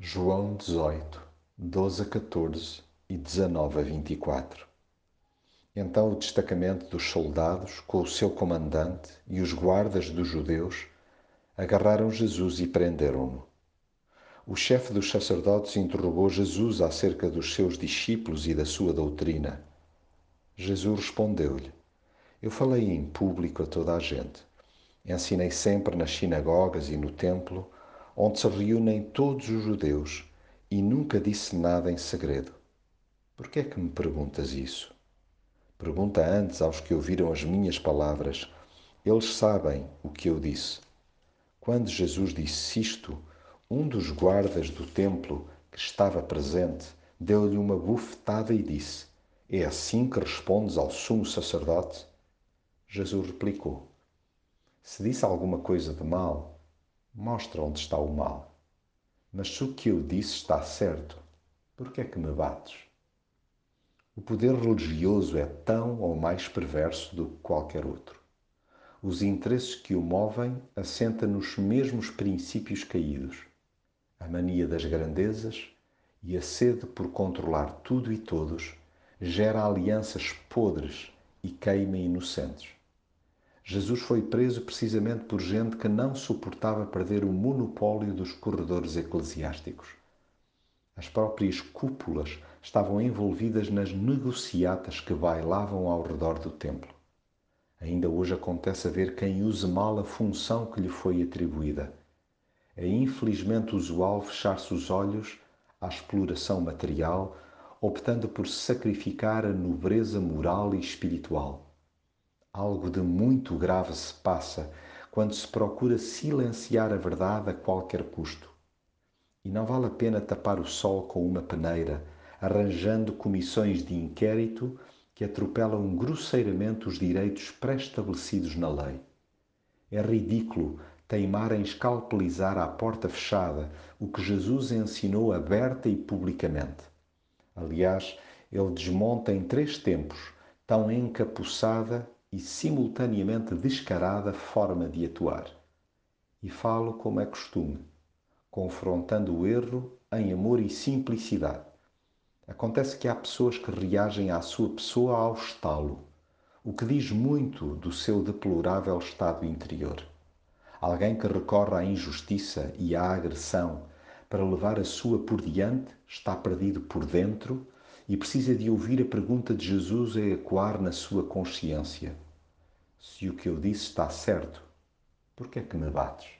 João 18, 12 a 14 e 19 a 24. Então o destacamento dos soldados, com o seu comandante e os guardas dos judeus, agarraram Jesus e prenderam-no. O chefe dos sacerdotes interrogou Jesus acerca dos seus discípulos e da sua doutrina. Jesus respondeu-lhe: Eu falei em público a toda a gente. Ensinei sempre nas sinagogas e no templo onde se reúnem todos os judeus, e nunca disse nada em segredo. Por que é que me perguntas isso? Pergunta antes aos que ouviram as minhas palavras. Eles sabem o que eu disse. Quando Jesus disse isto, um dos guardas do templo que estava presente deu-lhe uma bufetada e disse: É assim que respondes ao sumo sacerdote? Jesus replicou: Se disse alguma coisa de mal, mostra onde está o mal. Mas se o que eu disse está certo, por que é que me bates? O poder religioso é tão ou mais perverso do que qualquer outro. Os interesses que o movem assentam nos mesmos princípios caídos: a mania das grandezas e a sede por controlar tudo e todos gera alianças podres e queima inocentes. Jesus foi preso precisamente por gente que não suportava perder o monopólio dos corredores eclesiásticos. As próprias cúpulas estavam envolvidas nas negociatas que bailavam ao redor do templo. Ainda hoje acontece a ver quem use mal a função que lhe foi atribuída. É infelizmente usual fechar-se os olhos à exploração material, optando por sacrificar a nobreza moral e espiritual Algo de muito grave se passa quando se procura silenciar a verdade a qualquer custo. E não vale a pena tapar o sol com uma peneira, arranjando comissões de inquérito que atropelam grosseiramente os direitos pré-estabelecidos na lei. É ridículo teimar em escalpelizar à porta fechada o que Jesus ensinou aberta e publicamente. Aliás, ele desmonta em três tempos, tão encapuçada e simultaneamente descarada forma de atuar. E falo como é costume, confrontando o erro em amor e simplicidade. Acontece que há pessoas que reagem à sua pessoa ao estalo, o que diz muito do seu deplorável estado interior. Alguém que recorre à injustiça e à agressão para levar a sua por diante está perdido por dentro e precisa de ouvir a pergunta de Jesus a ecoar na sua consciência: Se o que eu disse está certo, por que é que me bates?